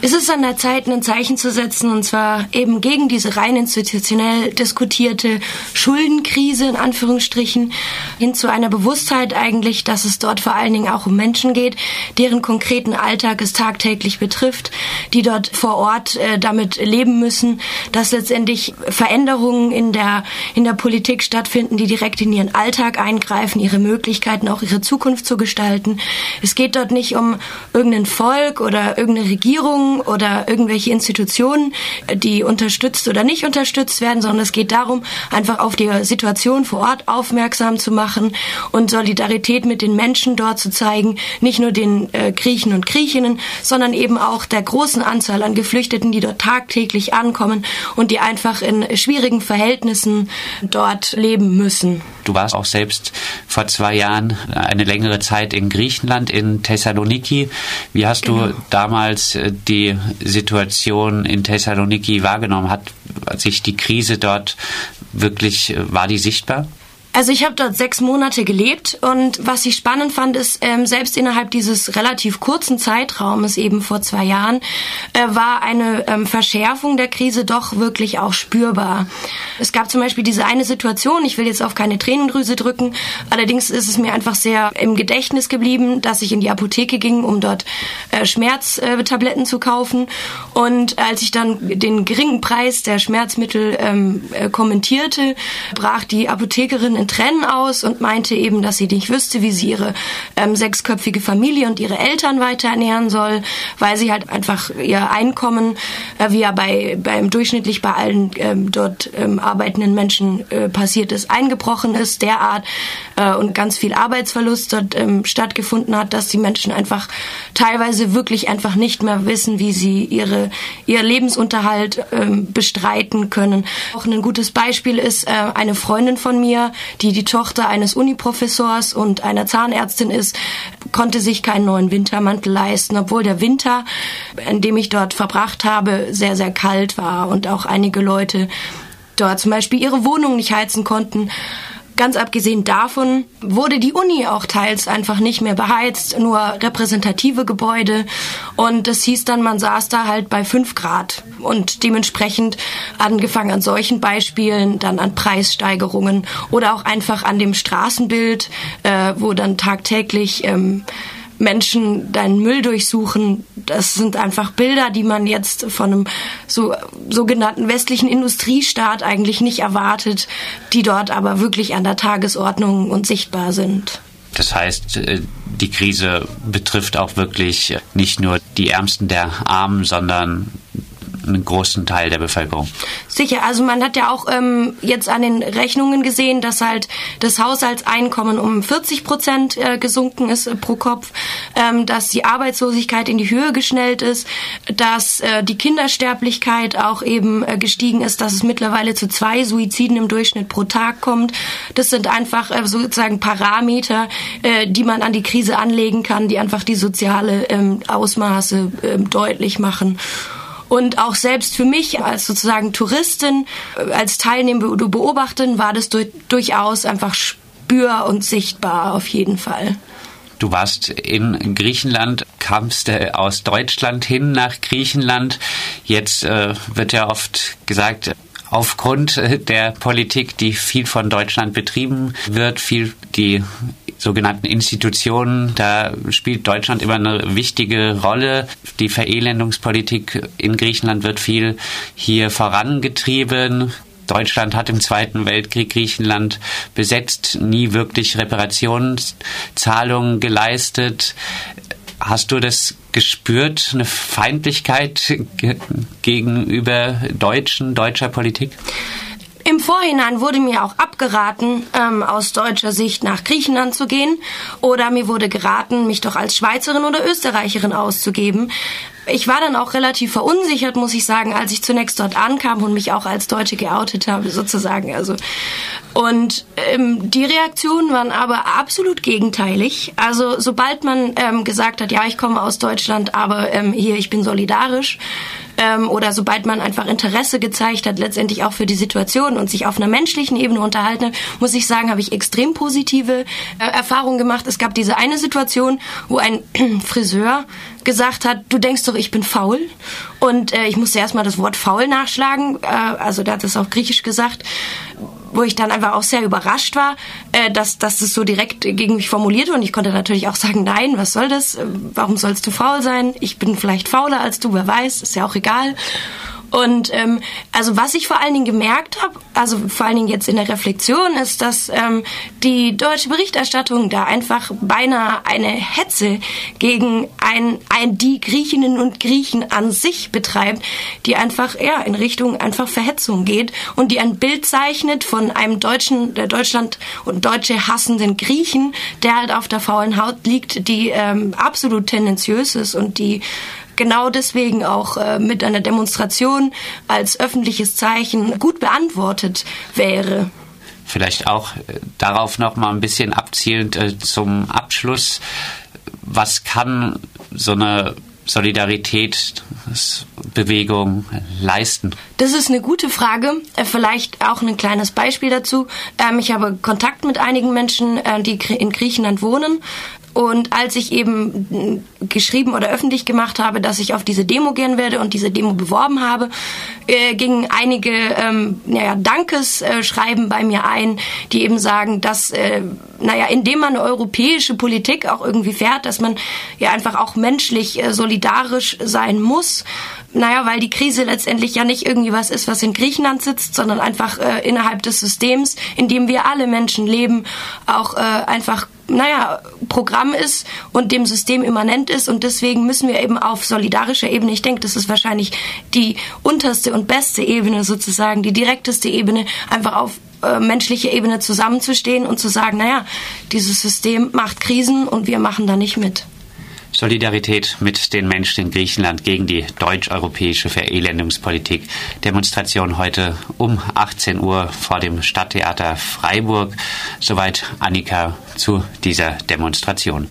Es ist an der Zeit, ein Zeichen zu setzen, und zwar eben gegen diese rein institutionell diskutierte Schuldenkrise in Anführungsstrichen hin zu einer Bewusstheit eigentlich, dass es dort vor allen Dingen auch um Menschen geht, deren konkreten Alltag es tagtäglich betrifft, die dort vor Ort äh, damit leben müssen, dass letztendlich Veränderungen in der in der Politik stattfinden, die direkt in ihren Alltag eingreifen, ihre Möglichkeiten auch ihre Zukunft zu gestalten. Es geht dort nicht um irgendein Volk oder irgendeine Regierung oder irgendwelche Institutionen, die unterstützt oder nicht unterstützt werden, sondern es geht darum, einfach auf die Situation vor Ort aufmerksam zu machen und Solidarität mit den Menschen dort zu zeigen, nicht nur den äh, Griechen und Griechinnen, sondern eben auch der großen Anzahl an Geflüchteten, die dort tagtäglich ankommen und die einfach in schwierigen Verhältnissen dort leben müssen. Du warst auch selbst vor zwei Jahren eine längere Zeit in Griechenland, in Thessaloniki. Wie hast genau. du damals äh, die Situation in Thessaloniki wahrgenommen? Hat sich die Krise dort wirklich, äh, war die sichtbar? Also ich habe dort sechs Monate gelebt und was ich spannend fand, ist, ähm, selbst innerhalb dieses relativ kurzen Zeitraumes, eben vor zwei Jahren, äh, war eine ähm, Verschärfung der Krise doch wirklich auch spürbar. Es gab zum Beispiel diese eine Situation, ich will jetzt auf keine Tränendrüse drücken, allerdings ist es mir einfach sehr im Gedächtnis geblieben, dass ich in die Apotheke ging, um dort äh, Schmerztabletten äh, zu kaufen. Und als ich dann den geringen Preis der Schmerzmittel ähm, äh, kommentierte, brach die Apothekerin in Tränen aus und meinte eben, dass sie nicht wüsste, wie sie ihre ähm, sechsköpfige Familie und ihre Eltern weiter ernähren soll, weil sie halt einfach ihr Einkommen, äh, wie ja bei beim durchschnittlich bei allen ähm, dort ähm, arbeitenden Menschen äh, passiert ist, eingebrochen ist, derart äh, und ganz viel Arbeitsverlust dort ähm, stattgefunden hat, dass die Menschen einfach teilweise wirklich einfach nicht mehr wissen, wie sie ihre ihr Lebensunterhalt ähm, bestreiten können. Auch ein gutes Beispiel ist äh, eine Freundin von mir, die die Tochter eines Uniprofessors und einer Zahnärztin ist, konnte sich keinen neuen Wintermantel leisten, obwohl der Winter, in dem ich dort verbracht habe, sehr, sehr kalt war und auch einige Leute dort zum Beispiel ihre Wohnung nicht heizen konnten. Ganz abgesehen davon wurde die Uni auch teils einfach nicht mehr beheizt, nur repräsentative Gebäude. Und das hieß dann, man saß da halt bei fünf Grad. Und dementsprechend angefangen an solchen Beispielen, dann an Preissteigerungen oder auch einfach an dem Straßenbild, äh, wo dann tagtäglich ähm, Menschen deinen Müll durchsuchen. Das sind einfach Bilder, die man jetzt von einem so, sogenannten westlichen Industriestaat eigentlich nicht erwartet, die dort aber wirklich an der Tagesordnung und sichtbar sind. Das heißt, äh, die Krise betrifft auch wirklich nicht nur die Ärmsten der Armen, sondern einen großen Teil der Bevölkerung. Sicher, also man hat ja auch ähm, jetzt an den Rechnungen gesehen, dass halt das Haushaltseinkommen um 40 Prozent äh, gesunken ist äh, pro Kopf, ähm, dass die Arbeitslosigkeit in die Höhe geschnellt ist, dass äh, die Kindersterblichkeit auch eben äh, gestiegen ist, dass es mittlerweile zu zwei Suiziden im Durchschnitt pro Tag kommt. Das sind einfach äh, sozusagen Parameter, äh, die man an die Krise anlegen kann, die einfach die soziale ähm, Ausmaße äh, deutlich machen. Und auch selbst für mich als sozusagen Touristin, äh, als teilnehmende Beobachterin war das durchaus einfach spür- und sichtbar auf jeden Fall. Du warst in Griechenland, kamst äh, aus Deutschland hin nach Griechenland. Jetzt äh, wird ja oft gesagt, aufgrund äh, der Politik, die viel von Deutschland betrieben wird, viel die sogenannten Institutionen. Da spielt Deutschland immer eine wichtige Rolle. Die Verelendungspolitik in Griechenland wird viel hier vorangetrieben. Deutschland hat im Zweiten Weltkrieg Griechenland besetzt, nie wirklich Reparationszahlungen geleistet. Hast du das gespürt, eine Feindlichkeit gegenüber Deutschen, deutscher Politik? Im Vorhinein wurde mir auch abgeraten, ähm, aus deutscher Sicht nach Griechenland zu gehen. Oder mir wurde geraten, mich doch als Schweizerin oder Österreicherin auszugeben. Ich war dann auch relativ verunsichert, muss ich sagen, als ich zunächst dort ankam und mich auch als Deutsche geoutet habe, sozusagen. Also und ähm, die Reaktionen waren aber absolut gegenteilig. Also sobald man ähm, gesagt hat, ja, ich komme aus Deutschland, aber ähm, hier, ich bin solidarisch, ähm, oder sobald man einfach Interesse gezeigt hat, letztendlich auch für die Situation und sich auf einer menschlichen Ebene unterhalten hat, muss ich sagen, habe ich extrem positive äh, Erfahrungen gemacht. Es gab diese eine Situation, wo ein Friseur gesagt hat, du denkst doch, ich bin faul. Und äh, ich musste erstmal das Wort faul nachschlagen. Äh, also der hat es auf Griechisch gesagt wo ich dann einfach auch sehr überrascht war, äh, dass, dass das so direkt gegen mich formuliert wurde. Und ich konnte natürlich auch sagen, nein, was soll das? Warum sollst du faul sein? Ich bin vielleicht fauler als du, wer weiß, ist ja auch egal. Und ähm, also was ich vor allen Dingen gemerkt habe, also vor allen Dingen jetzt in der Reflexion, ist, dass ähm, die deutsche Berichterstattung da einfach beinahe eine Hetze gegen ein, ein die Griechinnen und Griechen an sich betreibt, die einfach ja in Richtung einfach Verhetzung geht und die ein Bild zeichnet von einem deutschen, der Deutschland und Deutsche hassenden Griechen, der halt auf der faulen Haut liegt, die ähm, absolut tendenziös ist und die genau deswegen auch äh, mit einer Demonstration als öffentliches Zeichen gut beantwortet wäre. Vielleicht auch äh, darauf noch mal ein bisschen abzielend äh, zum Abschluss. Was kann so eine Solidaritätsbewegung leisten? Das ist eine gute Frage. Äh, vielleicht auch ein kleines Beispiel dazu. Ähm, ich habe Kontakt mit einigen Menschen, äh, die in Griechenland wohnen. Und als ich eben geschrieben oder öffentlich gemacht habe, dass ich auf diese Demo gehen werde und diese Demo beworben habe, äh, gingen einige ähm, naja, Dankesschreiben bei mir ein, die eben sagen, dass, äh, naja, indem man eine europäische Politik auch irgendwie fährt, dass man ja einfach auch menschlich äh, solidarisch sein muss. Naja, weil die Krise letztendlich ja nicht irgendwie was ist, was in Griechenland sitzt, sondern einfach äh, innerhalb des Systems, in dem wir alle Menschen leben, auch äh, einfach naja, Programm ist und dem System immanent ist und deswegen müssen wir eben auf solidarischer Ebene, ich denke, das ist wahrscheinlich die unterste und beste Ebene sozusagen, die direkteste Ebene, einfach auf äh, menschliche Ebene zusammenzustehen und zu sagen, naja, dieses System macht Krisen und wir machen da nicht mit. Solidarität mit den Menschen in Griechenland gegen die deutsch-europäische Verelendungspolitik. Demonstration heute um 18 Uhr vor dem Stadttheater Freiburg. Soweit Annika zu dieser Demonstration.